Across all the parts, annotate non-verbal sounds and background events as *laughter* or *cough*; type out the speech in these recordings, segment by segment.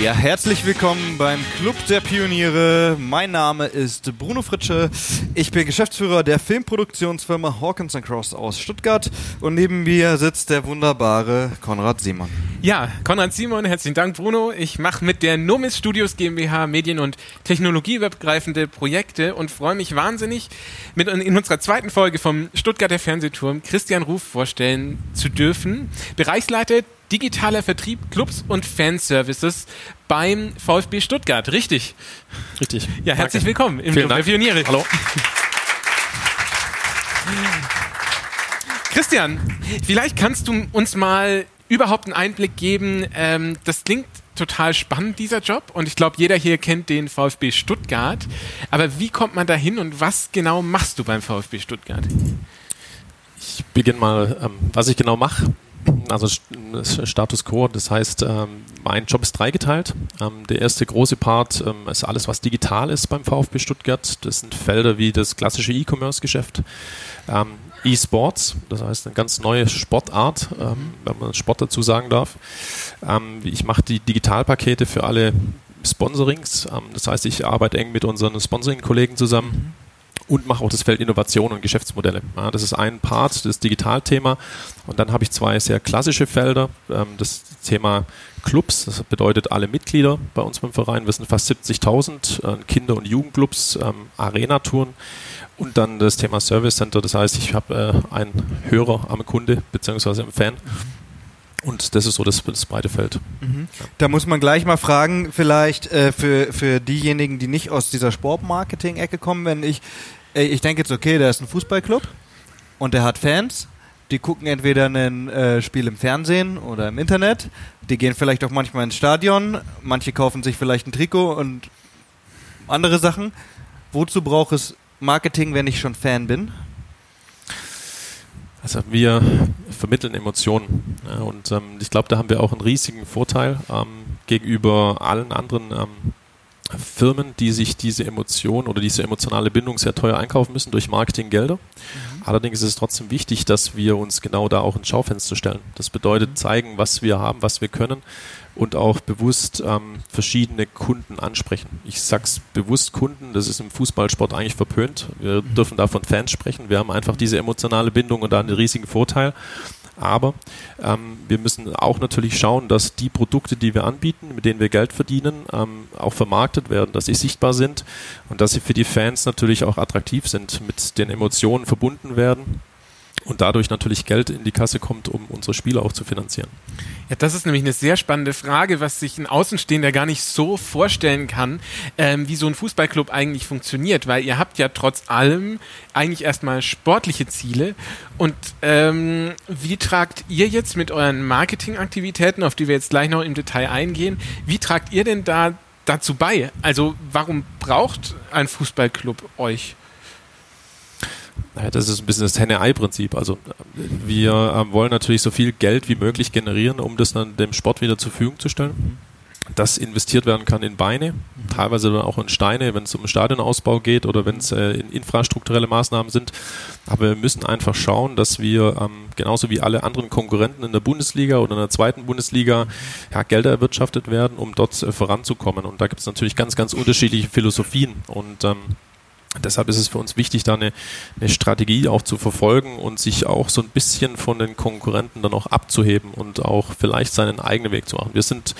Ja, herzlich willkommen beim Club der Pioniere. Mein Name ist Bruno Fritsche. Ich bin Geschäftsführer der Filmproduktionsfirma Hawkins Cross aus Stuttgart und neben mir sitzt der wunderbare Konrad Simon. Ja, Konrad Simon, herzlichen Dank, Bruno. Ich mache mit der Nomis Studios GmbH Medien- und Technologieübergreifende Projekte und freue mich wahnsinnig, mit in unserer zweiten Folge vom Stuttgarter Fernsehturm Christian Ruf vorstellen zu dürfen. Bereichsleiter digitaler Vertrieb, Clubs und Fanservices beim VfB Stuttgart. Richtig. Richtig. Ja, herzlich Danke. willkommen im Vielen Club Dank. der Pioniere. Hallo. Christian, vielleicht kannst du uns mal überhaupt einen Einblick geben. Ähm, das klingt total spannend, dieser Job. Und ich glaube, jeder hier kennt den VfB Stuttgart. Aber wie kommt man da hin und was genau machst du beim VfB Stuttgart? Ich beginne mal, ähm, was ich genau mache also Status Quo, das heißt, ähm, mein Job ist dreigeteilt. Ähm, der erste große Part ähm, ist alles, was digital ist beim VfB Stuttgart. Das sind Felder wie das klassische E-Commerce-Geschäft. E-Sports, das heißt eine ganz neue Sportart, wenn man Sport dazu sagen darf. ich mache die Digitalpakete für alle Sponsorings. das heißt, ich arbeite eng mit unseren Sponsoring-Kollegen zusammen und mache auch das Feld Innovation und Geschäftsmodelle. Ja, das ist ein Part, das Digitalthema. Und dann habe ich zwei sehr klassische Felder. Ähm, das Thema Clubs, das bedeutet alle Mitglieder bei uns beim Verein. Wir sind fast 70.000 äh, Kinder- und Jugendclubs, ähm, Arena-Touren. Und dann das Thema Service Center, das heißt, ich habe äh, einen Hörer am Kunde beziehungsweise am Fan. Und das ist so das, das breite Feld. Mhm. Da muss man gleich mal fragen, vielleicht äh, für, für diejenigen, die nicht aus dieser Sportmarketing-Ecke kommen, wenn ich, äh, ich denke jetzt, okay, da ist ein Fußballclub und der hat Fans, die gucken entweder ein äh, Spiel im Fernsehen oder im Internet, die gehen vielleicht auch manchmal ins Stadion, manche kaufen sich vielleicht ein Trikot und andere Sachen. Wozu braucht es Marketing, wenn ich schon Fan bin? Also wir vermitteln Emotionen. Und ähm, ich glaube, da haben wir auch einen riesigen Vorteil ähm, gegenüber allen anderen ähm, Firmen, die sich diese Emotion oder diese emotionale Bindung sehr teuer einkaufen müssen durch Marketinggelder. Mhm. Allerdings ist es trotzdem wichtig, dass wir uns genau da auch ins Schaufenster stellen. Das bedeutet mhm. zeigen, was wir haben, was wir können und auch bewusst ähm, verschiedene Kunden ansprechen. Ich sag's bewusst Kunden, das ist im Fußballsport eigentlich verpönt. Wir mhm. dürfen da von Fans sprechen. Wir haben einfach diese emotionale Bindung und da einen riesigen Vorteil. Aber ähm, wir müssen auch natürlich schauen, dass die Produkte, die wir anbieten, mit denen wir Geld verdienen, ähm, auch vermarktet werden, dass sie sichtbar sind und dass sie für die Fans natürlich auch attraktiv sind, mit den Emotionen verbunden werden und dadurch natürlich Geld in die Kasse kommt, um unsere Spiele auch zu finanzieren. Ja, das ist nämlich eine sehr spannende Frage, was sich ein Außenstehender gar nicht so vorstellen kann, ähm, wie so ein Fußballclub eigentlich funktioniert, weil ihr habt ja trotz allem eigentlich erstmal sportliche Ziele und ähm, wie tragt ihr jetzt mit euren Marketingaktivitäten, auf die wir jetzt gleich noch im Detail eingehen, wie tragt ihr denn da dazu bei? Also warum braucht ein Fußballclub euch? Das ist ein bisschen das Henne-Ei-Prinzip. Also wir äh, wollen natürlich so viel Geld wie möglich generieren, um das dann dem Sport wieder zur Verfügung zu stellen. Das investiert werden kann in Beine, teilweise dann auch in Steine, wenn es um Stadionausbau geht oder wenn es äh, in infrastrukturelle Maßnahmen sind. Aber wir müssen einfach schauen, dass wir ähm, genauso wie alle anderen Konkurrenten in der Bundesliga oder in der zweiten Bundesliga ja, Gelder erwirtschaftet werden, um dort äh, voranzukommen. Und da gibt es natürlich ganz, ganz unterschiedliche Philosophien. Und ähm, Deshalb ist es für uns wichtig, da eine, eine, Strategie auch zu verfolgen und sich auch so ein bisschen von den Konkurrenten dann auch abzuheben und auch vielleicht seinen eigenen Weg zu machen. Wir sind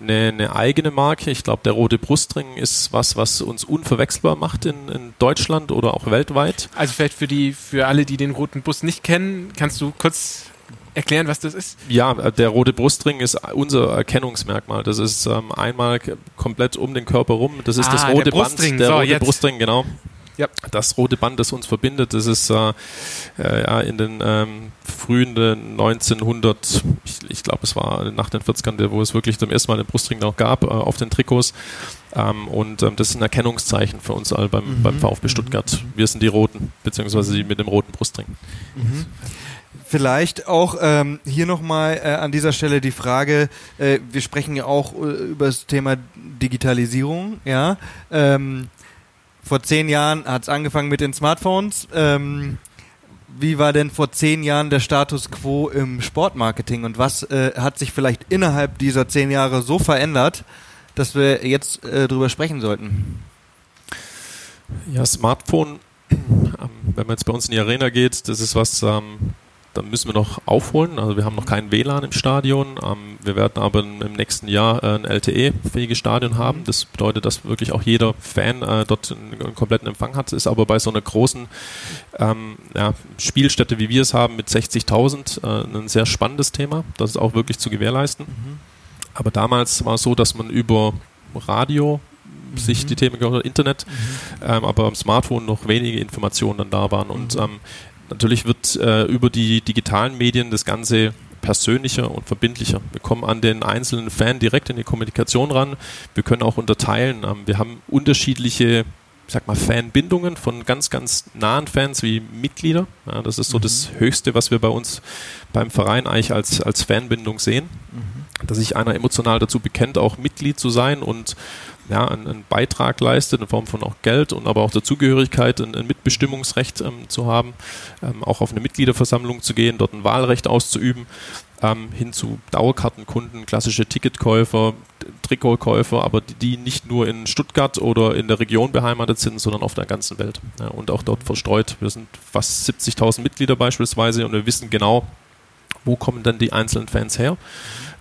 eine, eine eigene Marke. Ich glaube, der rote Brustring ist was, was uns unverwechselbar macht in, in, Deutschland oder auch weltweit. Also vielleicht für die, für alle, die den roten Bus nicht kennen, kannst du kurz erklären, was das ist? Ja, der rote Brustring ist unser Erkennungsmerkmal. Das ist ähm, einmal komplett um den Körper rum. Das ist ah, das rote der Band, der so, rote jetzt. Brustring, genau. Ja. Das rote Band, das uns verbindet, das ist äh, äh, ja, in den ähm, frühen 1900, ich, ich glaube, es war nach den 40ern, wo es wirklich zum ersten Mal den Brustring noch gab, äh, auf den Trikots. Ähm, und ähm, das ist ein Erkennungszeichen für uns all beim, mhm. beim VfB Stuttgart. Mhm. Wir sind die Roten, beziehungsweise die mit dem roten Brustring. Mhm. Vielleicht auch ähm, hier nochmal äh, an dieser Stelle die Frage, äh, wir sprechen ja auch äh, über das Thema Digitalisierung, ja. Ähm, vor zehn Jahren hat es angefangen mit den Smartphones. Ähm, wie war denn vor zehn Jahren der Status quo im Sportmarketing und was äh, hat sich vielleicht innerhalb dieser zehn Jahre so verändert, dass wir jetzt äh, drüber sprechen sollten? Ja, Smartphone, *clears throat* wenn man jetzt bei uns in die Arena geht, das ist was, ähm, da müssen wir noch aufholen. Also wir haben noch kein WLAN im Stadion. Ähm, wir werden aber im nächsten Jahr äh, ein LTE-fähiges Stadion haben. Mhm. Das bedeutet, dass wirklich auch jeder Fan äh, dort einen, kompletten Empfang hat. Ist aber bei so einer großen ähm, ja, Spielstätte, wie wir es haben, mit 60.000 äh, ein sehr spannendes Thema. Das ist auch wirklich zu gewährleisten. Mhm. Aber damals war es so, dass man über Radio mhm. sich die Themen gehört, Internet, mhm. ähm, aber am Smartphone noch wenige Informationen dann da waren. Und mhm. ähm, Natürlich wird äh, über die digitalen Medien das Ganze persönlicher und verbindlicher. Wir kommen an den einzelnen Fan direkt in die Kommunikation ran. Wir können auch unterteilen. Ähm, wir haben unterschiedliche ich sag mal, Fanbindungen von ganz, ganz nahen Fans wie Mitglieder. Ja, das ist so mhm. das Höchste, was wir bei uns beim Verein eigentlich als, als Fanbindung sehen. Mhm. Dass sich einer emotional dazu bekennt, auch Mitglied zu sein und ja, einen, einen, Beitrag leistet in Form von auch Geld und aber auch der Zugehörigkeit, ein, ein Mitbestimmungsrecht ähm, zu haben, ähm, auch auf eine Mitgliederversammlung zu gehen, dort ein Wahlrecht auszuüben, ähm, hin zu Dauerkartenkunden, klassische Ticketkäufer, Trikotkäufer, aber die, die, nicht nur in Stuttgart oder in der Region beheimatet sind, sondern auf der ganzen Welt ja, und auch dort verstreut. Wir sind fast 70.000 Mitglieder beispielsweise und wir wissen genau, wo kommen dann die einzelnen Fans her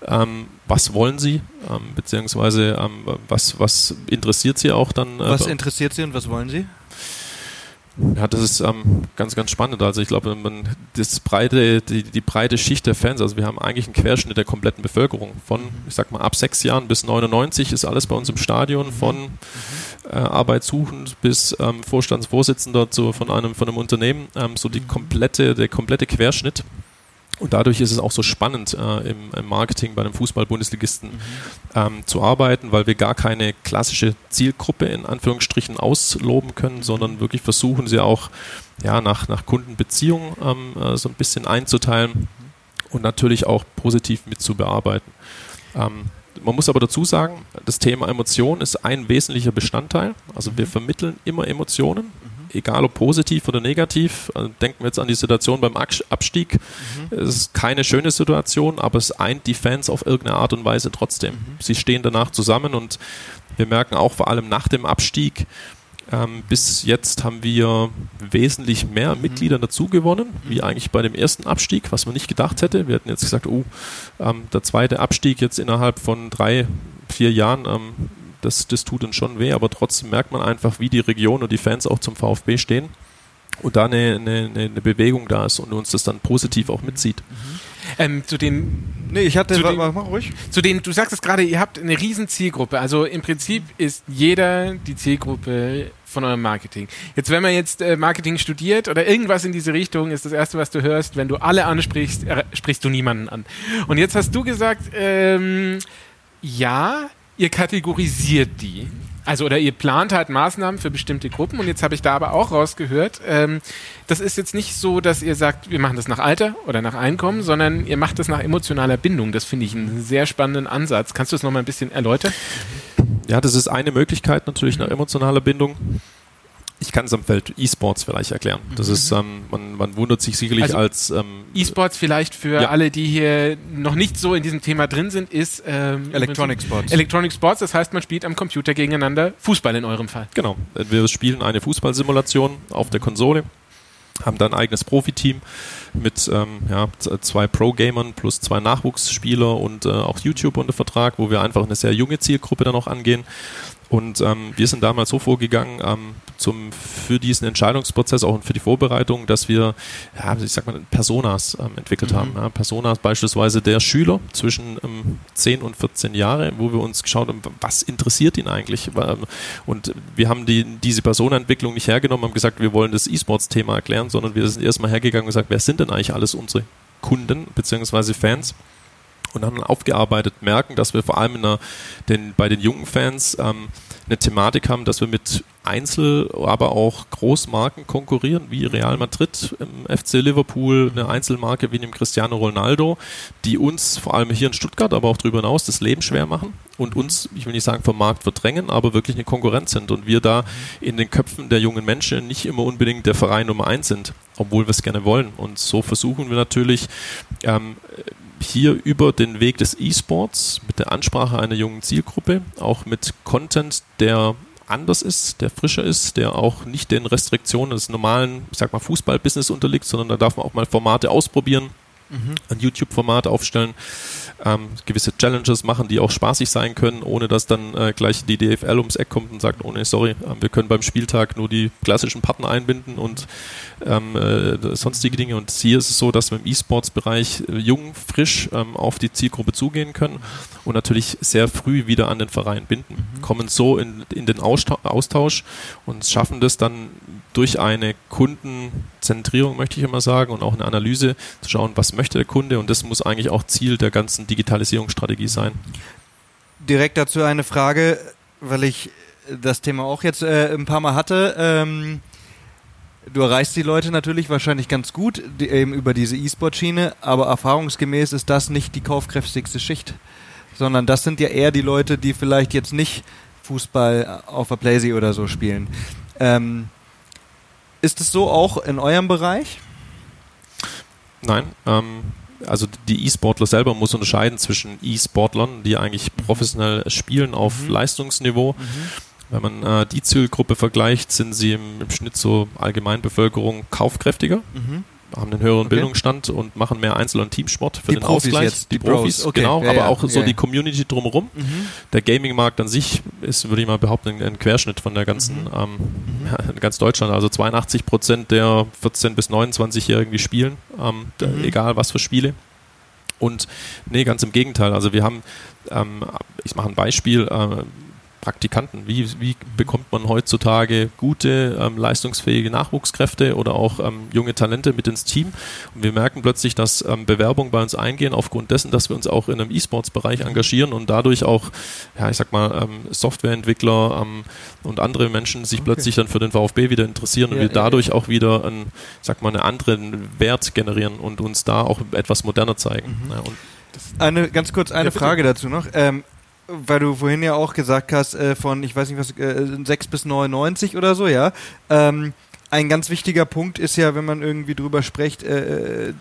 ähm, was wollen sie, ähm, beziehungsweise ähm, was, was interessiert sie auch dann? Äh, was interessiert sie und was wollen sie? Ja, das ist ähm, ganz, ganz spannend. Also ich glaube, man das breite, die, die breite Schicht der Fans, also wir haben eigentlich einen Querschnitt der kompletten Bevölkerung. Von, ich sag mal, ab sechs Jahren bis 99 ist alles bei uns im Stadion, mhm. von äh, arbeitssuchend bis ähm, Vorstandsvorsitzender zu, von einem von einem Unternehmen, ähm, so die mhm. komplette, der komplette Querschnitt. Und dadurch ist es auch so spannend, äh, im, im, Marketing bei einem Fußball-Bundesligisten mhm. ähm, zu arbeiten, weil wir gar keine klassische Zielgruppe in Anführungsstrichen ausloben können, mhm. sondern wirklich versuchen, sie auch ja, nach, nach Kundenbeziehungen ähm, äh, so ein bisschen einzuteilen mhm. und natürlich auch positiv mit zu bearbeiten. Ähm, man muss aber dazu sagen, das Thema Emotion ist ein wesentlicher Bestandteil. Also wir mhm. vermitteln immer Emotionen. Egal ob positiv oder negativ. Also denken wir jetzt an die Situation beim Abstieg. Mhm. Es ist keine schöne Situation, aber es eint die Fans auf irgendeine Art und Weise trotzdem. Mhm. Sie stehen danach zusammen und wir merken auch vor allem nach dem Abstieg, ähm, bis jetzt haben wir wesentlich mehr mhm. Mitglieder dazu gewonnen, wie mhm. eigentlich bei dem ersten Abstieg, was man nicht gedacht hätte. Wir hätten jetzt gesagt, oh, ähm, der zweite Abstieg jetzt innerhalb von drei, vier Jahren ähm, das, das tut uns schon weh, aber trotzdem merkt man einfach, wie die Region und die Fans auch zum VfB stehen und da eine, eine, eine Bewegung da ist und uns das dann positiv auch mitzieht. Mhm. Ähm, zu den Nee, ich hatte, zu den, mach ruhig. Zu den, du sagst es gerade, ihr habt eine riesen Zielgruppe. Also im Prinzip ist jeder die Zielgruppe von eurem Marketing. Jetzt, wenn man jetzt äh, Marketing studiert oder irgendwas in diese Richtung, ist das erste, was du hörst, wenn du alle ansprichst, äh, sprichst du niemanden an. Und jetzt hast du gesagt, ähm, ja, ihr kategorisiert die. Also oder ihr plant halt Maßnahmen für bestimmte Gruppen und jetzt habe ich da aber auch rausgehört, ähm, das ist jetzt nicht so, dass ihr sagt, wir machen das nach Alter oder nach Einkommen, sondern ihr macht das nach emotionaler Bindung. Das finde ich einen sehr spannenden Ansatz. Kannst du das nochmal ein bisschen erläutern? Ja, das ist eine Möglichkeit natürlich nach emotionaler Bindung ich kann es am Feld E-Sports vielleicht erklären. Das mhm. ist, ähm, man, man wundert sich sicherlich also als ähm, E-Sports vielleicht für ja. alle, die hier noch nicht so in diesem Thema drin sind, ist ähm, Electronic Sports. Electronic Sports, das heißt, man spielt am Computer gegeneinander Fußball in eurem Fall. Genau. Wir spielen eine Fußballsimulation auf der Konsole, haben dann ein eigenes Profiteam mit ähm, ja, zwei Pro-Gamern plus zwei Nachwuchsspieler und äh, auch YouTube unter Vertrag, wo wir einfach eine sehr junge Zielgruppe dann auch angehen. Und ähm, wir sind damals so vorgegangen ähm, zum, für diesen Entscheidungsprozess, auch für die Vorbereitung, dass wir, ja, ich sag mal, Personas ähm, entwickelt mhm. haben. Ja, Personas beispielsweise der Schüler zwischen ähm, 10 und 14 Jahre, wo wir uns geschaut haben, was interessiert ihn eigentlich? Und wir haben die, diese Personenentwicklung nicht hergenommen, haben gesagt, wir wollen das E-Sports-Thema erklären, sondern wir sind erstmal hergegangen und gesagt, wer sind denn eigentlich alles unsere Kunden bzw. Fans? Und haben dann aufgearbeitet, merken, dass wir vor allem der, den, bei den jungen Fans ähm, eine Thematik haben, dass wir mit Einzel-, aber auch Großmarken konkurrieren, wie Real Madrid, im FC Liverpool, eine Einzelmarke wie dem Cristiano Ronaldo, die uns vor allem hier in Stuttgart, aber auch darüber hinaus das Leben schwer machen und uns, ich will nicht sagen vom Markt verdrängen, aber wirklich eine Konkurrenz sind und wir da in den Köpfen der jungen Menschen nicht immer unbedingt der Verein Nummer eins sind, obwohl wir es gerne wollen. Und so versuchen wir natürlich ähm, hier über den Weg des E-Sports mit der Ansprache einer jungen Zielgruppe, auch mit Content, der anders ist, der frischer ist, der auch nicht den Restriktionen des normalen, ich sag mal, Fußballbusiness unterliegt, sondern da darf man auch mal Formate ausprobieren, mhm. ein YouTube-Format aufstellen, ähm, gewisse Challenges machen, die auch spaßig sein können, ohne dass dann äh, gleich die DFL ums Eck kommt und sagt, oh nee, sorry, äh, wir können beim Spieltag nur die klassischen Partner einbinden und ähm, äh, sonstige Dinge. Und hier ist es so, dass wir im E-Sports-Bereich äh, jung, frisch ähm, auf die Zielgruppe zugehen können und natürlich sehr früh wieder an den Verein binden, mhm. kommen so in, in den Austausch und schaffen das dann durch eine Kundenzentrierung, möchte ich immer sagen, und auch eine Analyse zu schauen, was möchte der Kunde und das muss eigentlich auch Ziel der ganzen Digitalisierungsstrategie sein. Direkt dazu eine Frage, weil ich das Thema auch jetzt äh, ein paar Mal hatte. Ähm, du erreichst die Leute natürlich wahrscheinlich ganz gut, die, eben über diese E-Sport-Schiene, aber erfahrungsgemäß ist das nicht die kaufkräftigste Schicht, sondern das sind ja eher die Leute, die vielleicht jetzt nicht Fußball auf der Playsee oder so spielen. Ähm, ist es so auch in eurem Bereich? Nein. Ähm, also die E-Sportler selber muss unterscheiden zwischen E-Sportlern, die eigentlich professionell spielen auf mhm. Leistungsniveau. Mhm. Wenn man äh, die Zielgruppe vergleicht, sind sie im, im Schnitt so Allgemeinbevölkerung kaufkräftiger. Mhm haben einen höheren okay. Bildungsstand und machen mehr Einzel- und Teamsport für die den Profis Ausgleich. Jetzt, die, die Profis, okay. genau, ja, aber ja, auch so ja, die Community drumherum. Mhm. Der Gaming-Markt an sich ist, würde ich mal behaupten, ein Querschnitt von der ganzen, mhm. ähm, mhm. *laughs* ganz Deutschland. Also 82 Prozent der 14- bis 29-Jährigen, die spielen, ähm, mhm. egal was für Spiele. Und nee, ganz im Gegenteil. Also wir haben, ähm, ich mache ein Beispiel, äh, Praktikanten? Wie, wie bekommt man heutzutage gute, ähm, leistungsfähige Nachwuchskräfte oder auch ähm, junge Talente mit ins Team? Und wir merken plötzlich, dass ähm, Bewerbungen bei uns eingehen aufgrund dessen, dass wir uns auch in einem E-Sports-Bereich engagieren und dadurch auch, ja, ich sag mal, ähm, Softwareentwickler ähm, und andere Menschen sich okay. plötzlich dann für den VfB wieder interessieren ja, und wir dadurch ja. auch wieder einen, ich sag mal, einen anderen Wert generieren und uns da auch etwas moderner zeigen. Mhm. Ja, eine ganz kurz eine ja, Frage dazu noch. Ähm, weil du vorhin ja auch gesagt hast, äh, von, ich weiß nicht was, äh, 6 bis 99 oder so, ja. Ähm, ein ganz wichtiger Punkt ist ja, wenn man irgendwie drüber spricht, äh, äh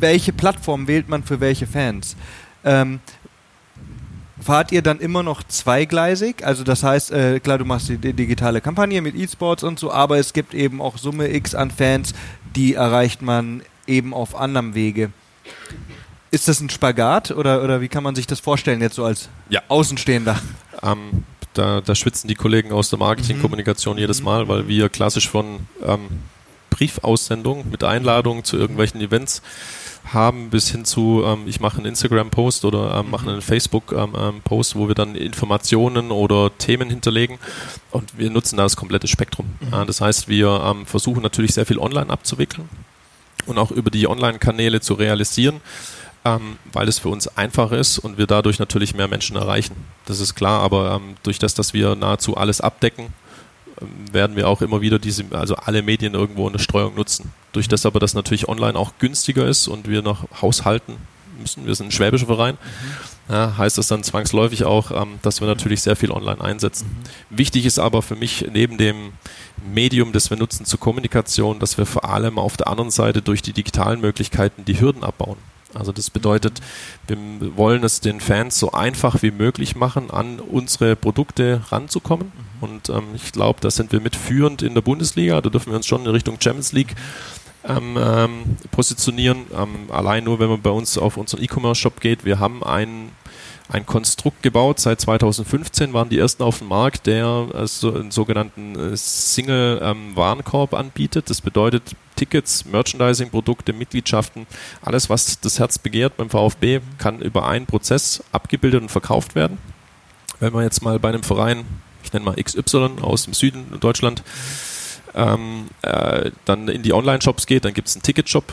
welche Plattform wählt man für welche Fans. Ähm, fahrt ihr dann immer noch zweigleisig? Also das heißt, äh, klar, du machst die, die digitale Kampagne mit E-Sports und so, aber es gibt eben auch Summe X an Fans, die erreicht man eben auf anderem Wege. Ist das ein Spagat oder, oder wie kann man sich das vorstellen jetzt so als ja. Außenstehender? Ähm, da, da, schwitzen die Kollegen aus der Marketingkommunikation mhm. jedes Mal, weil wir klassisch von ähm, Briefaussendung mit Einladungen zu irgendwelchen Events haben, bis hin zu, ähm, ich mache einen Instagram-Post oder ähm, mache einen Facebook-Post, wo wir dann Informationen oder Themen hinterlegen und wir nutzen da das komplette Spektrum. Mhm. Ja, das heißt, wir ähm, versuchen natürlich sehr viel online abzuwickeln und auch über die Online-Kanäle zu realisieren ähm, weil es für uns einfach ist und wir dadurch natürlich mehr Menschen erreichen. Das ist klar, aber ähm, durch das, dass wir nahezu alles abdecken, ähm, werden wir auch immer wieder diese, also alle Medien irgendwo in der Streuung nutzen. Durch das aber, dass natürlich online auch günstiger ist und wir noch haushalten müssen, wir sind ein schwäbischer Verein, mhm. ja, heißt das dann zwangsläufig auch, ähm, dass wir natürlich sehr viel online einsetzen. Mhm. Wichtig ist aber für mich neben dem Medium, das wir nutzen zur Kommunikation, dass wir vor allem auf der anderen Seite durch die digitalen Möglichkeiten die Hürden abbauen. Also das bedeutet, wir wollen es den Fans so einfach wie möglich machen, an unsere Produkte ranzukommen. Mhm. Und ähm, ich glaube, da sind wir mitführend in der Bundesliga. Da dürfen wir uns schon in Richtung Champions League ähm, ähm, positionieren. Ähm, allein nur, wenn man bei uns auf unseren E-Commerce-Shop geht, wir haben einen ein Konstrukt gebaut. Seit 2015 waren die ersten auf dem Markt, der also einen sogenannten äh, Single-Warenkorb ähm, anbietet. Das bedeutet Tickets, Merchandising-Produkte, Mitgliedschaften, alles, was das Herz begehrt beim VfB, kann über einen Prozess abgebildet und verkauft werden. Wenn man jetzt mal bei einem Verein, ich nenne mal XY aus dem Süden Deutschland, ähm, äh, dann in die Online-Shops geht, dann gibt es einen Ticketshop,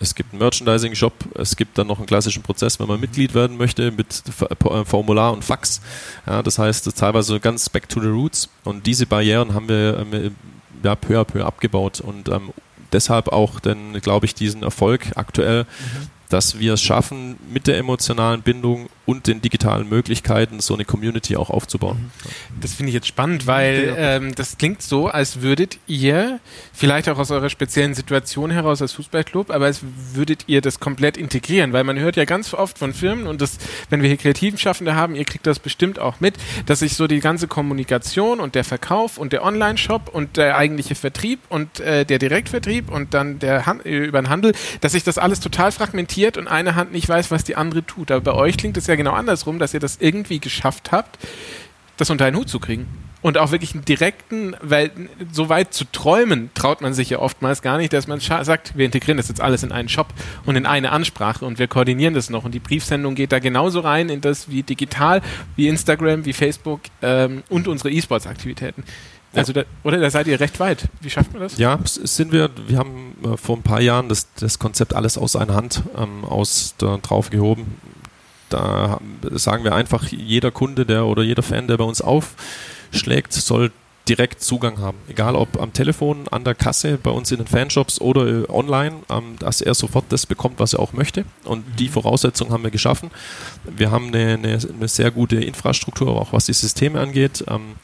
es gibt einen Merchandising-Shop, es gibt dann noch einen klassischen Prozess, wenn man Mitglied werden möchte, mit äh, Formular und Fax. Ja, das heißt, teilweise ganz back to the roots. Und diese Barrieren haben wir ähm, ja, peu à peu abgebaut. Und ähm, deshalb auch, denn glaube ich, diesen Erfolg aktuell, mhm. dass wir es schaffen, mit der emotionalen Bindung und den digitalen Möglichkeiten so eine Community auch aufzubauen. Mhm. Das finde ich jetzt spannend, weil ähm, das klingt so, als würdet ihr, vielleicht auch aus eurer speziellen Situation heraus als Fußballclub, aber als würdet ihr das komplett integrieren, weil man hört ja ganz oft von Firmen und das, wenn wir hier kreativen Schaffende haben, ihr kriegt das bestimmt auch mit, dass sich so die ganze Kommunikation und der Verkauf und der Online-Shop und der eigentliche Vertrieb und äh, der Direktvertrieb und dann der Han über den Handel, dass sich das alles total fragmentiert und eine Hand nicht weiß, was die andere tut. Aber bei euch klingt es ja ja genau andersrum, dass ihr das irgendwie geschafft habt, das unter einen Hut zu kriegen. Und auch wirklich einen direkten, weil so weit zu träumen, traut man sich ja oftmals gar nicht, dass man sagt, wir integrieren das jetzt alles in einen Shop und in eine Ansprache und wir koordinieren das noch. Und die Briefsendung geht da genauso rein in das wie digital, wie Instagram, wie Facebook ähm, und unsere E-Sports-Aktivitäten. Also da, oder da seid ihr recht weit. Wie schafft man das? Ja, sind wir. Wir haben äh, vor ein paar Jahren das, das Konzept alles aus einer Hand ähm, aus da drauf gehoben. Da sagen wir einfach, jeder Kunde, der oder jeder Fan, der bei uns aufschlägt, soll direkt Zugang haben. Egal ob am Telefon, an der Kasse, bei uns in den Fanshops oder äh, online, ähm, dass er sofort das bekommt, was er auch möchte. Und mhm. die Voraussetzungen haben wir geschaffen. Wir haben eine, eine, eine, sehr gute Infrastruktur, auch was die Systeme angeht. Ähm,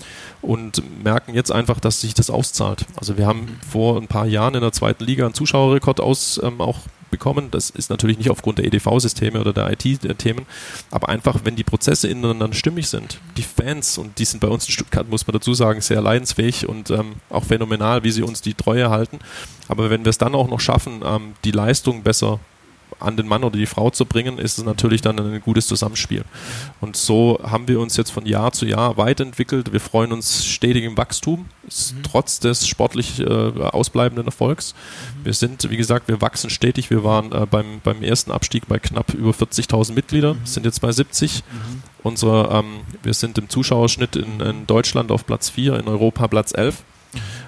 und merken jetzt einfach, dass sich das auszahlt. Also wir haben mhm. vor ein paar Jahren in der zweiten Liga einen Zuschauerrekord aus ähm, auch bekommen. Das ist natürlich nicht aufgrund der EDV-Systeme oder der IT-Themen, aber einfach, wenn die Prozesse ineinander stimmig sind, die Fans, und die sind bei uns in Stuttgart, muss man dazu sagen, sehr leidensfähig und ähm, auch phänomenal, wie sie uns die Treue halten. Aber wenn wir es dann auch noch schaffen, ähm, die Leistung besser an den Mann oder die Frau zu bringen, ist es natürlich dann ein gutes Zusammenspiel. Und so haben wir uns jetzt von Jahr zu Jahr weiterentwickelt. Wir freuen uns stetig im Wachstum, mhm. trotz des sportlich äh, ausbleibenden Erfolgs. Mhm. Wir sind, wie gesagt, wir wachsen stetig. Wir waren äh, beim, beim ersten Abstieg bei knapp über 40.000 Mitgliedern, mhm. sind jetzt bei 70. Mhm. Unsere, ähm, wir sind im Zuschauerschnitt in, in Deutschland auf Platz 4, in Europa Platz 11.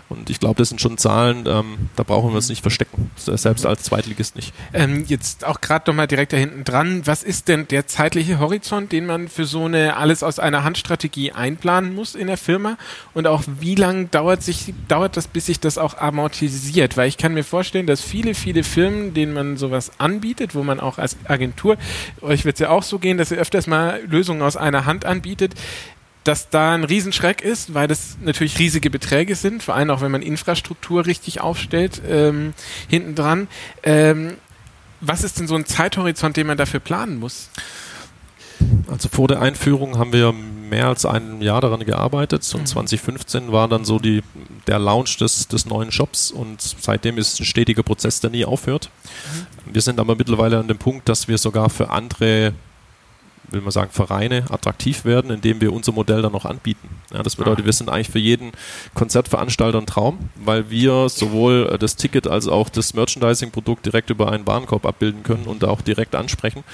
Und ich glaube, das sind schon Zahlen, ähm, da brauchen wir uns nicht verstecken, selbst als Zweitligist nicht. Ähm, jetzt auch gerade nochmal direkt da hinten dran, was ist denn der zeitliche Horizont, den man für so eine alles aus einer Handstrategie einplanen muss in der Firma? Und auch wie lange dauert, sich, dauert das, bis sich das auch amortisiert? Weil ich kann mir vorstellen, dass viele, viele Firmen, denen man sowas anbietet, wo man auch als Agentur, euch wird es ja auch so gehen, dass ihr öfters mal Lösungen aus einer Hand anbietet, dass da ein Riesenschreck ist, weil das natürlich riesige Beträge sind, vor allem auch wenn man Infrastruktur richtig aufstellt, ähm, hinten dran. Ähm, was ist denn so ein Zeithorizont, den man dafür planen muss? Also vor der Einführung haben wir mehr als ein Jahr daran gearbeitet und mhm. 2015 war dann so die, der Launch des, des neuen Shops und seitdem ist es ein stetiger Prozess, der nie aufhört. Mhm. Wir sind aber mittlerweile an dem Punkt, dass wir sogar für andere will man sagen, Vereine attraktiv werden, indem wir unser Modell dann noch anbieten. Ja, das bedeutet, wir sind eigentlich für jeden Konzertveranstalter ein Traum, weil wir sowohl das Ticket als auch das Merchandising-Produkt direkt über einen Warenkorb abbilden können und auch direkt ansprechen.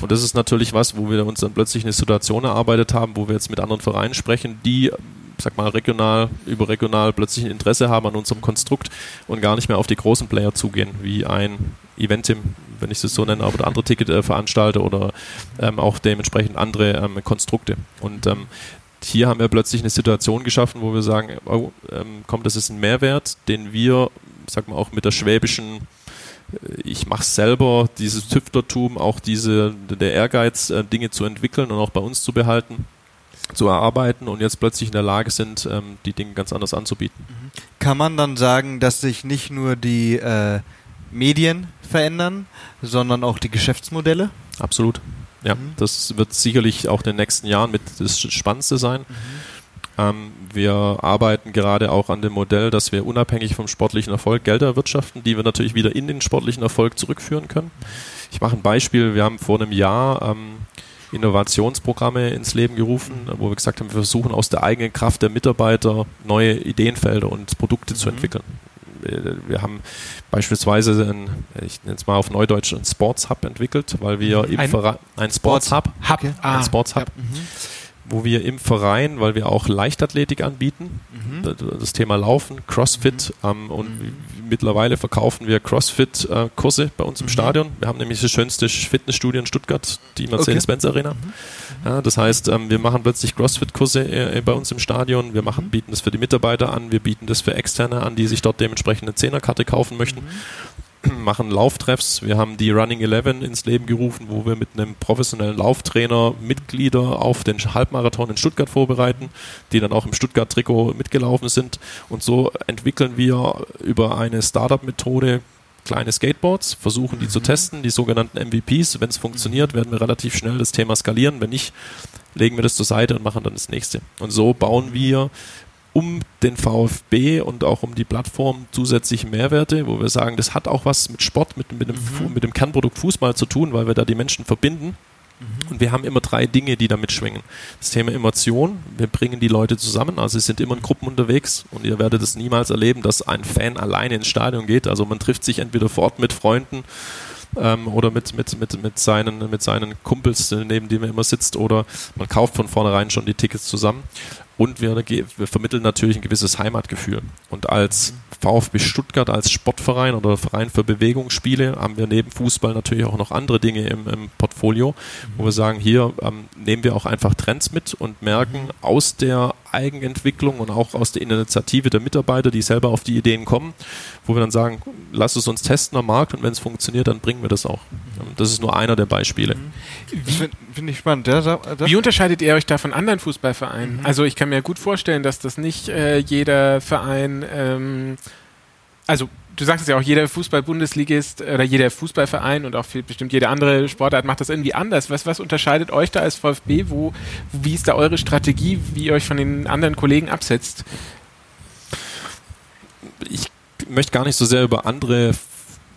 Und das ist natürlich was, wo wir uns dann plötzlich eine Situation erarbeitet haben, wo wir jetzt mit anderen Vereinen sprechen, die sag mal, regional, überregional plötzlich ein Interesse haben an unserem Konstrukt und gar nicht mehr auf die großen Player zugehen, wie ein Eventim, wenn ich es so nenne, oder andere Ticketveranstalter oder ähm, auch dementsprechend andere ähm, Konstrukte. Und ähm, hier haben wir plötzlich eine Situation geschaffen, wo wir sagen, oh, ähm, komm, das ist ein Mehrwert, den wir, sag mal, auch mit der schwäbischen äh, ich mache selber, dieses Tüftertum, auch diese, der Ehrgeiz, äh, Dinge zu entwickeln und auch bei uns zu behalten, zu erarbeiten und jetzt plötzlich in der Lage sind, ähm, die Dinge ganz anders anzubieten. Kann man dann sagen, dass sich nicht nur die äh, Medien verändern, sondern auch die Geschäftsmodelle? Absolut. Ja, mhm. das wird sicherlich auch in den nächsten Jahren mit das Spannendste sein. Mhm. Ähm, wir arbeiten gerade auch an dem Modell, dass wir unabhängig vom sportlichen Erfolg Gelder erwirtschaften, die wir natürlich wieder in den sportlichen Erfolg zurückführen können. Ich mache ein Beispiel. Wir haben vor einem Jahr ähm, Innovationsprogramme ins Leben gerufen, wo wir gesagt haben, wir versuchen aus der eigenen Kraft der Mitarbeiter neue Ideenfelder und Produkte mhm. zu entwickeln. Wir haben beispielsweise, ein, ich nenne es mal auf Neudeutsch, einen Sports Hub entwickelt, weil wir im ein, Verein, ein Sports Hub, Hub. Okay. Ah, ein Sports Hub, ja. mhm. wo wir im Verein, weil wir auch Leichtathletik anbieten, mhm. das Thema Laufen, Crossfit mhm. ähm, und mhm mittlerweile verkaufen wir CrossFit-Kurse bei uns im mhm. Stadion. Wir haben nämlich das schönste Fitnessstudio in Stuttgart, die Mercedes-Benz Arena. Ja, das heißt, ähm, wir machen plötzlich CrossFit-Kurse äh, bei uns im Stadion. Wir machen, bieten das für die Mitarbeiter an, wir bieten das für Externe an, die sich dort dementsprechend eine Zehnerkarte kaufen möchten. Mhm *clears throat* machen Lauftreffs. Wir haben die Running Eleven ins Leben gerufen, wo wir mit einem professionellen Lauftrainer Mitglieder auf den Halbmarathon in Stuttgart vorbereiten, die dann auch im Stuttgart-Trikot mitgelaufen sind. Und so entwickeln wir über eine Startup-Methode kleine Skateboards, versuchen die mhm. zu testen, die sogenannten MVPs. Wenn es funktioniert, werden wir relativ schnell das Thema skalieren. Wenn nicht, legen wir das zur Seite und machen dann das nächste. Und so bauen wir um den VfB und auch um die Plattform zusätzliche Mehrwerte, wo wir sagen, das hat auch was mit Sport, mit, mit, dem, mhm. mit dem Kernprodukt Fußball zu tun, weil wir da die Menschen verbinden. Mhm. Und wir haben immer drei Dinge, die damit schwingen. Das Thema Emotion, wir bringen die Leute zusammen, also sie sind immer in Gruppen unterwegs und ihr werdet es niemals erleben, dass ein Fan alleine ins Stadion geht. Also man trifft sich entweder vor Ort mit Freunden ähm, oder mit, mit, mit, mit, seinen, mit seinen Kumpels, neben denen man immer sitzt, oder man kauft von vornherein schon die Tickets zusammen. Und wir, wir vermitteln natürlich ein gewisses Heimatgefühl. Und als VfB Stuttgart, als Sportverein oder Verein für Bewegungsspiele, haben wir neben Fußball natürlich auch noch andere Dinge im, im Portfolio, wo wir sagen, hier ähm, nehmen wir auch einfach Trends mit und merken aus der Eigenentwicklung und auch aus der Initiative der Mitarbeiter, die selber auf die Ideen kommen, wo wir dann sagen, lass es uns testen am Markt und wenn es funktioniert, dann bringen wir das auch. Das ist nur einer der Beispiele. Finde find ich spannend. Ja, Wie unterscheidet ihr euch da von anderen Fußballvereinen? Mhm. Also ich kann mir gut vorstellen, dass das nicht äh, jeder Verein, ähm, also du sagst es ja auch, jeder Fußball-Bundesligist oder jeder Fußballverein und auch bestimmt jede andere Sportart macht das irgendwie anders. Was, was unterscheidet euch da als VfB? Wo, wie ist da eure Strategie, wie ihr euch von den anderen Kollegen absetzt? Ich möchte gar nicht so sehr über andere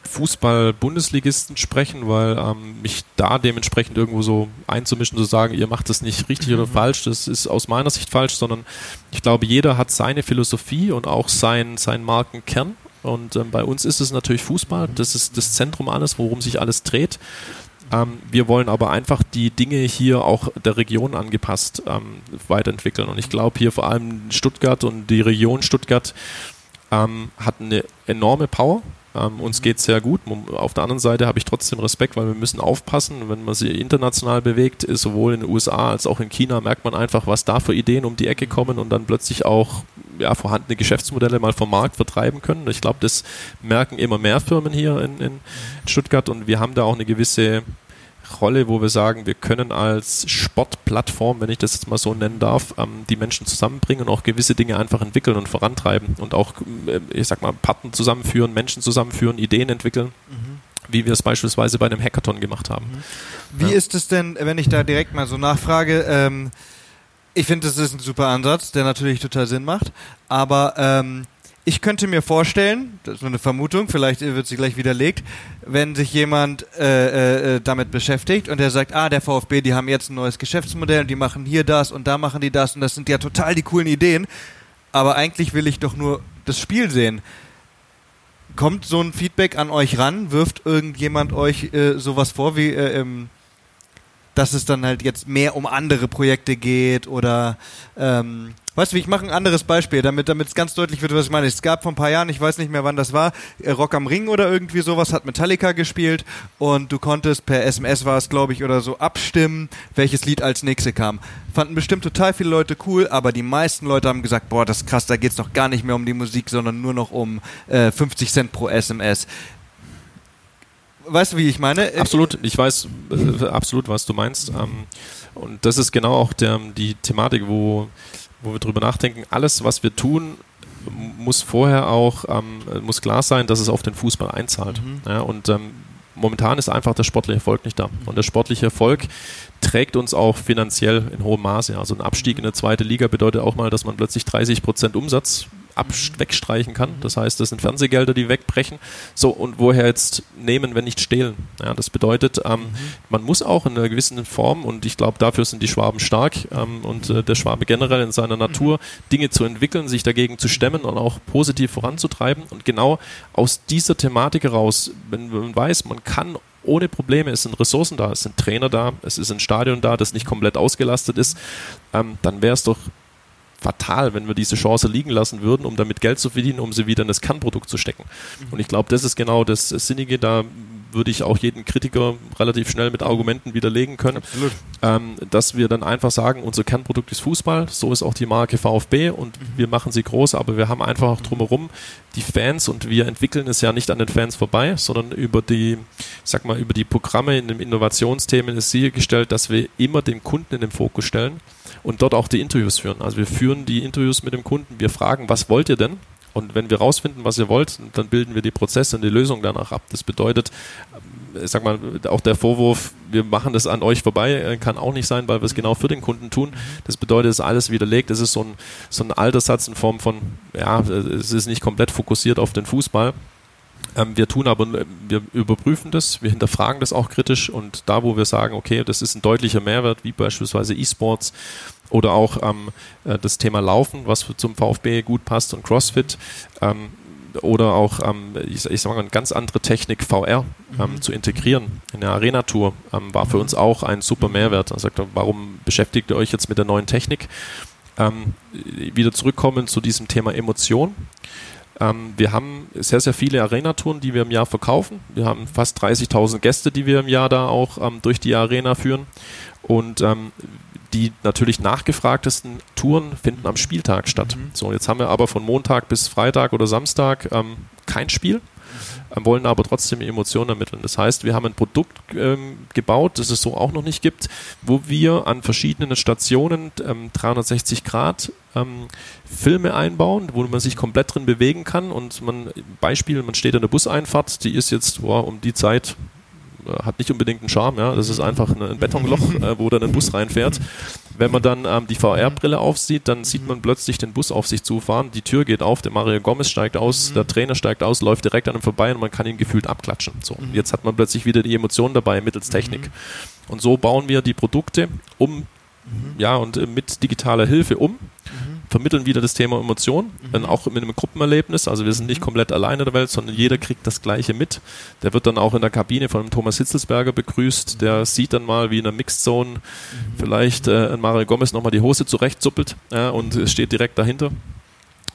Fußball-Bundesligisten sprechen, weil ähm, mich da dementsprechend irgendwo so einzumischen, zu sagen, ihr macht das nicht richtig mhm. oder falsch, das ist aus meiner Sicht falsch, sondern ich glaube, jeder hat seine Philosophie und auch sein, seinen Markenkern. Und ähm, bei uns ist es natürlich Fußball, das ist das Zentrum alles, worum sich alles dreht. Ähm, wir wollen aber einfach die Dinge hier auch der Region angepasst ähm, weiterentwickeln. Und ich glaube hier vor allem Stuttgart und die Region Stuttgart ähm, hat eine enorme Power ähm, uns geht es sehr gut. Auf der anderen Seite habe ich trotzdem Respekt, weil wir müssen aufpassen, wenn man sich international bewegt, sowohl in den USA als auch in China, merkt man einfach, was da für Ideen um die Ecke kommen und dann plötzlich auch ja, vorhandene Geschäftsmodelle mal vom Markt vertreiben können. Ich glaube, das merken immer mehr Firmen hier in, in Stuttgart und wir haben da auch eine gewisse Rolle, wo wir sagen, wir können als Sportplattform, wenn ich das jetzt mal so nennen darf, ähm, die Menschen zusammenbringen und auch gewisse Dinge einfach entwickeln und vorantreiben und auch, äh, ich sag mal, Partner zusammenführen, Menschen zusammenführen, Ideen entwickeln. Mhm. Wie wir es beispielsweise bei einem Hackathon gemacht haben. Mhm. Wie ja. ist es denn, wenn ich da direkt mal so nachfrage? Ähm, ich finde, das ist ein super Ansatz, der natürlich total Sinn macht. Aber ähm, ich könnte mir vorstellen, das ist nur eine Vermutung, vielleicht wird sie gleich widerlegt, wenn sich jemand äh, äh, damit beschäftigt und der sagt, ah, der VfB, die haben jetzt ein neues Geschäftsmodell und die machen hier das und da machen die das und das sind ja total die coolen Ideen, aber eigentlich will ich doch nur das Spiel sehen. Kommt so ein Feedback an euch ran? Wirft irgendjemand euch äh, sowas vor wie, äh, ähm, dass es dann halt jetzt mehr um andere Projekte geht oder ähm, Weißt du, ich mache ein anderes Beispiel, damit es ganz deutlich wird, was ich meine. Es gab vor ein paar Jahren, ich weiß nicht mehr, wann das war, äh, Rock am Ring oder irgendwie sowas hat Metallica gespielt und du konntest per SMS war es, glaube ich, oder so abstimmen, welches Lied als nächstes kam. Fanden bestimmt total viele Leute cool, aber die meisten Leute haben gesagt, boah, das ist krass, da geht's doch gar nicht mehr um die Musik, sondern nur noch um äh, 50 Cent pro SMS. Weißt du, wie ich meine? Absolut, ich weiß äh, absolut, was du meinst. Ähm, und das ist genau auch der, die Thematik, wo wo wir drüber nachdenken, alles, was wir tun, muss vorher auch, ähm, muss klar sein, dass es auf den Fußball einzahlt. Mhm. Ja, und ähm, momentan ist einfach der sportliche Erfolg nicht da. Und der sportliche Erfolg trägt uns auch finanziell in hohem Maße. Also ein Abstieg in eine zweite Liga bedeutet auch mal, dass man plötzlich 30 Prozent Umsatz wegstreichen kann. Das heißt, das sind Fernsehgelder, die wegbrechen. So, und woher jetzt nehmen, wenn nicht stehlen? Ja, das bedeutet, ähm, man muss auch in einer gewissen Form, und ich glaube, dafür sind die Schwaben stark ähm, und äh, der Schwabe generell in seiner Natur. Dinge zu entwickeln, sich dagegen zu stemmen und auch positiv voranzutreiben. Und genau aus dieser Thematik heraus, wenn man weiß, man kann ohne Probleme, es sind Ressourcen da, es sind Trainer da, es ist ein Stadion da, das nicht komplett ausgelastet ist, ähm, dann wäre es doch fatal, wenn wir diese Chance liegen lassen würden, um damit Geld zu verdienen, um sie wieder in das Kernprodukt zu stecken. Mhm. Und ich glaube, das ist genau das Sinnige. Da würde ich auch jeden Kritiker relativ schnell mit Argumenten widerlegen können, ähm, dass wir dann einfach sagen, unser Kernprodukt ist Fußball, so ist auch die Marke VfB und mhm. wir machen sie groß, aber wir haben einfach auch drumherum die Fans und wir entwickeln es ja nicht an den Fans vorbei, sondern über die, sag mal, über die Programme in den Innovationsthemen ist sichergestellt, dass wir immer den Kunden in den Fokus stellen und dort auch die Interviews führen. Also wir führen die Interviews mit dem Kunden, wir fragen, was wollt ihr denn? Und wenn wir rausfinden, was ihr wollt, dann bilden wir die Prozesse und die Lösung danach ab. Das bedeutet, ich äh, sag mal, auch der Vorwurf, wir machen das an euch vorbei, äh, kann auch nicht sein, weil wir es genau für den Kunden tun. Das bedeutet, es ist alles widerlegt. Es ist so ein, so ein alter Satz in Form von, ja, es ist nicht komplett fokussiert auf den Fußball. Ähm, wir tun aber, wir überprüfen das, wir hinterfragen das auch kritisch und da, wo wir sagen, okay, das ist ein deutlicher Mehrwert, wie beispielsweise E-Sports, oder auch ähm, äh, das Thema Laufen, was zum VfB gut passt und CrossFit. Ähm, oder auch, ähm, ich, ich sage mal, eine ganz andere Technik, VR, ähm, mhm. zu integrieren in der Arena-Tour, ähm, war für uns auch ein super Mehrwert. Er sagt, warum beschäftigt ihr euch jetzt mit der neuen Technik? Wieder zurückkommen zu diesem Thema Emotion. Ähm, wir haben sehr, sehr viele Arena-Touren, die wir im Jahr verkaufen. Wir haben fast 30.000 Gäste, die wir im Jahr da auch ähm, durch die Arena führen. Und ähm, die natürlich nachgefragtesten Touren finden am Spieltag statt. Mhm. So, jetzt haben wir aber von Montag bis Freitag oder Samstag ähm, kein Spiel. Wollen aber trotzdem Emotionen ermitteln. Das heißt, wir haben ein Produkt ähm, gebaut, das es so auch noch nicht gibt, wo wir an verschiedenen Stationen ähm, 360 Grad ähm, Filme einbauen, wo man sich komplett drin bewegen kann und man, Beispiel, man steht an der Buseinfahrt, die ist jetzt boah, um die Zeit hat nicht unbedingt einen Charme, ja. Das ist einfach ein Betonloch, *laughs* äh, wo dann ein Bus reinfährt. Wenn man dann ähm, die VR-Brille aufsieht, dann sieht man plötzlich den Bus auf sich zufahren, die Tür geht auf, der Mario Gomez steigt aus, mhm. der Trainer steigt aus, läuft direkt an ihm vorbei und man kann ihn gefühlt abklatschen. So, mhm. jetzt hat man plötzlich wieder die Emotionen dabei mittels Technik. Mhm. Und so bauen wir die Produkte um, ja, und äh, mit digitaler Hilfe um vermitteln wieder das Thema Emotion, mhm. auch mit einem Gruppenerlebnis. Also wir sind nicht mhm. komplett alleine in der Welt, sondern jeder kriegt das Gleiche mit. Der wird dann auch in der Kabine von Thomas Hitzelsberger begrüßt. Der sieht dann mal, wie in der Mixed Zone mhm. vielleicht äh, Mario Gomez nochmal die Hose zurechtzuppelt ja, und steht direkt dahinter.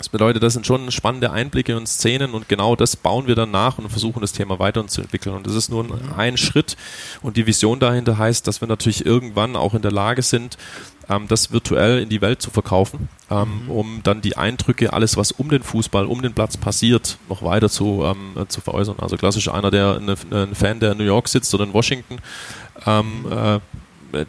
Das bedeutet, das sind schon spannende Einblicke und Szenen und genau das bauen wir dann nach und versuchen das Thema weiterzuentwickeln. Und das ist nur ein Schritt und die Vision dahinter heißt, dass wir natürlich irgendwann auch in der Lage sind, ähm, das virtuell in die Welt zu verkaufen, ähm, mhm. um dann die Eindrücke, alles was um den Fußball, um den Platz passiert, noch weiter zu, ähm, zu veräußern. Also klassisch einer, der ein Fan, der in New York sitzt oder in Washington, äh,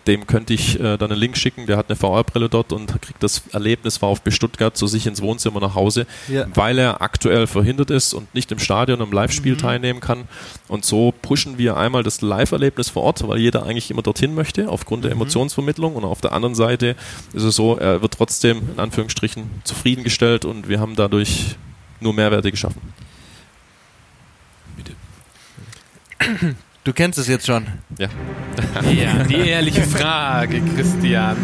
dem könnte ich äh, dann einen Link schicken, der hat eine VR-Brille dort und kriegt das Erlebnis VfB Stuttgart zu sich ins Wohnzimmer nach Hause, ja. weil er aktuell verhindert ist und nicht im Stadion im Live-Spiel mhm. teilnehmen kann. Und so pushen wir einmal das Live-Erlebnis vor Ort, weil jeder eigentlich immer dorthin möchte, aufgrund mhm. der Emotionsvermittlung. Und auf der anderen Seite ist es so, er wird trotzdem in Anführungsstrichen zufriedengestellt und wir haben dadurch nur Mehrwerte geschaffen. Bitte. *clears throat* Du kennst es jetzt schon. Ja. ja, die ehrliche Frage, Christian.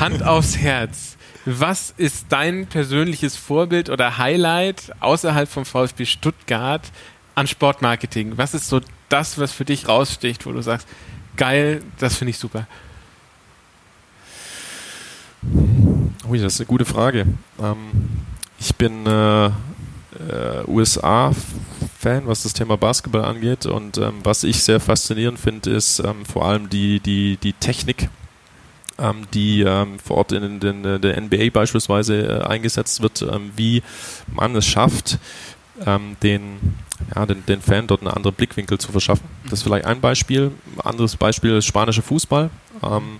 Hand aufs Herz. Was ist dein persönliches Vorbild oder Highlight außerhalb vom VfB Stuttgart an Sportmarketing? Was ist so das, was für dich raussticht, wo du sagst, geil, das finde ich super? Ui, das ist eine gute Frage. Ähm, ich bin äh, äh, USA Fan, was das Thema Basketball angeht. Und ähm, was ich sehr faszinierend finde, ist ähm, vor allem die, die, die Technik, ähm, die ähm, vor Ort in, in, in, der NBA beispielsweise äh, eingesetzt wird, ähm, wie man es schafft, ähm, den, ja, den, den Fan dort einen anderen Blickwinkel zu verschaffen. Das ist vielleicht ein Beispiel. Ein anderes Beispiel ist spanischer Fußball. Ähm,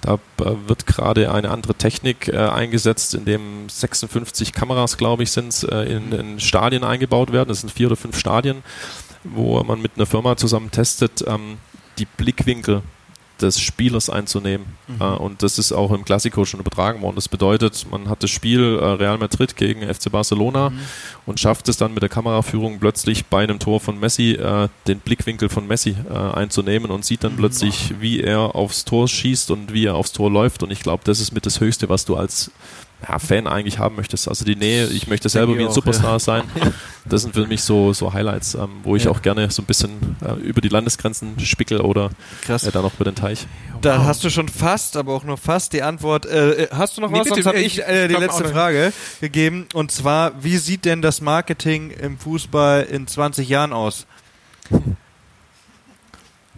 da äh, wird gerade eine andere Technik äh, eingesetzt, in dem 56 Kameras, glaube ich, sind äh, in, in, Stadien eingebaut werden. Das sind vier oder fünf Stadien, wo man mit einer Firma zusammen testet, ähm, die Blickwinkel des Spielers einzunehmen. Mhm. Äh, und das ist auch im Klassiko schon übertragen worden. Das bedeutet, man hat das Spiel äh, Real Madrid gegen FC Barcelona mhm. und schafft es dann mit der Kameraführung plötzlich bei einem Tor von Messi äh, den Blickwinkel von Messi einzunehmen und sieht dann mhm. plötzlich, wie er aufs Tor schießt und wie er aufs Tor läuft. Und ich glaube, das ist mit das Höchste, was du als ja, Fan eigentlich haben möchtest. Also die Nähe, ich möchte selber wie ein Superstar ja. sein. *laughs* Das sind für mich so, so Highlights, ähm, wo ich ja. auch gerne so ein bisschen äh, über die Landesgrenzen spickel oder äh, dann auch über den Teich. Da wow. hast du schon fast, aber auch nur fast die Antwort. Äh, äh hast du noch nee, was? Bitte, Sonst habe ich äh, die letzte Frage gegeben. Und zwar, wie sieht denn das Marketing im Fußball in 20 Jahren aus?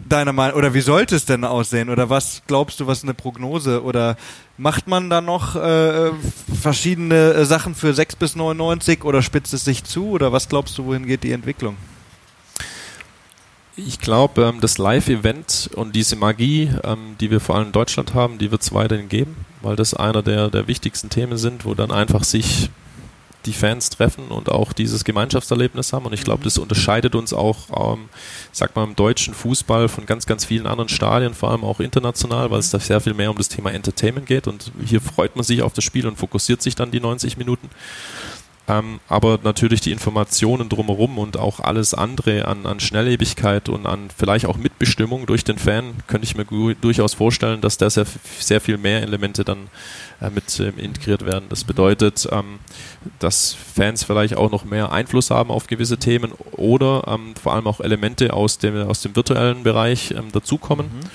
Deiner Meinung, oder wie sollte es denn aussehen? Oder was glaubst du, was eine Prognose? Oder macht man da noch äh, verschiedene äh, Sachen für 6 bis 99 oder spitzt es sich zu? Oder was glaubst du, wohin geht die Entwicklung? Ich glaube, ähm, das Live-Event und diese Magie, ähm, die wir vor allem in Deutschland haben, die wird es weiterhin geben, weil das einer der, der wichtigsten Themen sind, wo dann einfach sich die Fans treffen und auch dieses Gemeinschaftserlebnis haben. Und ich glaube, das unterscheidet uns auch, ähm, sag mal, im deutschen Fußball von ganz, ganz vielen anderen Stadien, vor allem auch international, weil es da sehr viel mehr um das Thema Entertainment geht. Und hier freut man sich auf das Spiel und fokussiert sich dann die 90 Minuten. Ähm, aber natürlich die Informationen drumherum und auch alles andere an, an Schnelllebigkeit und an vielleicht auch Mitbestimmung durch den Fan, könnte ich mir durchaus vorstellen, dass da sehr, sehr viel mehr Elemente dann äh, mit äh, integriert werden. Das bedeutet, ähm, dass Fans vielleicht auch noch mehr Einfluss haben auf gewisse Themen oder ähm, vor allem auch Elemente aus dem, aus dem virtuellen Bereich ähm, dazukommen. Mhm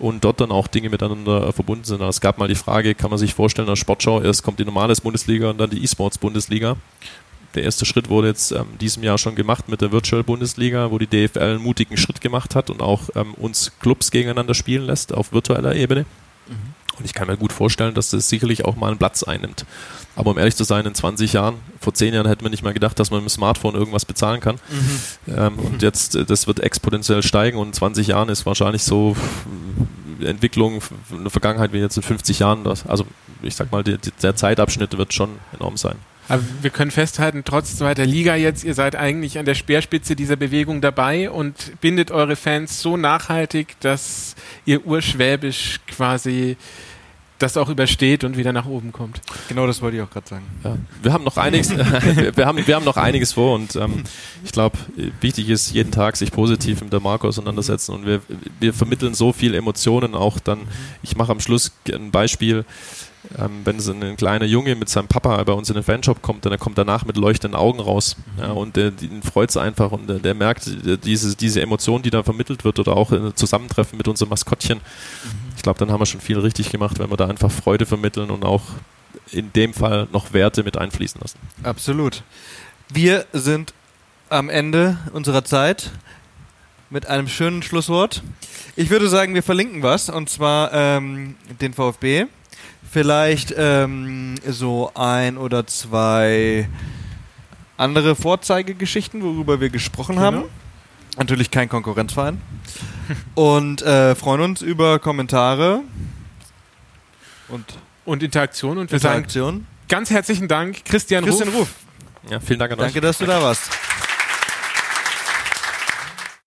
und dort dann auch Dinge miteinander äh, verbunden sind. Es gab mal die Frage, kann man sich vorstellen, der Sportschau, erst kommt die normale Bundesliga und dann die E-Sports-Bundesliga. Der erste Schritt wurde jetzt ähm, diesem Jahr schon gemacht mit der Virtual Bundesliga, wo die DFL einen mutigen Schritt gemacht hat und auch ähm, uns Clubs gegeneinander spielen lässt auf virtueller Ebene. Mhm. Und ich kann mir gut vorstellen, dass das sicherlich auch mal einen Platz einnimmt. Aber um ehrlich zu sein, in 20 Jahren, vor 10 Jahren hätten wir nicht mal gedacht, dass man mit dem Smartphone irgendwas bezahlen kann. Mhm. Ähm, und jetzt, äh, das wird exponentiell steigen und in 20 Jahren ist wahrscheinlich so Entwicklung in der Vergangenheit wie jetzt in 50 Jahren. Also ich sag mal, die, der Zeitabschnitt wird schon enorm sein. Aber wir können festhalten, trotz zweiter Liga jetzt, ihr seid eigentlich an der Speerspitze dieser Bewegung dabei und bindet eure Fans so nachhaltig, dass ihr urschwäbisch quasi das auch übersteht und wieder nach oben kommt. Genau, das wollte ich auch gerade sagen. Ja. Wir haben noch einiges, *laughs* *laughs* wir haben, wir haben noch einiges vor und ähm, ich glaube, wichtig ist jeden Tag sich positiv mit der Marke auseinandersetzen und wir, wir vermitteln so viel Emotionen auch dann. Ich mache am Schluss ein Beispiel. Ähm, wenn so ein kleiner Junge mit seinem Papa bei uns in den Fanshop kommt, dann er kommt danach mit leuchtenden Augen raus. Ja, und der, den freut es einfach und der, der merkt äh, diese, diese Emotion, die da vermittelt wird oder auch ein Zusammentreffen mit unserem Maskottchen. Mhm. Ich glaube, dann haben wir schon viel richtig gemacht, wenn wir da einfach Freude vermitteln und auch in dem Fall noch Werte mit einfließen lassen. Absolut. Wir sind am Ende unserer Zeit mit einem schönen Schlusswort. Ich würde sagen, wir verlinken was, und zwar ähm, den VfB vielleicht ähm, so ein oder zwei andere Vorzeigegeschichten, worüber wir gesprochen genau. haben. Natürlich kein Konkurrenzverein. *laughs* und äh, freuen uns über Kommentare und, und Interaktion. Und wir Interaktion. sagen ganz herzlichen Dank, Christian, Christian Ruf. Ruf. Ja, vielen Dank an Danke, euch. Danke, dass du da warst.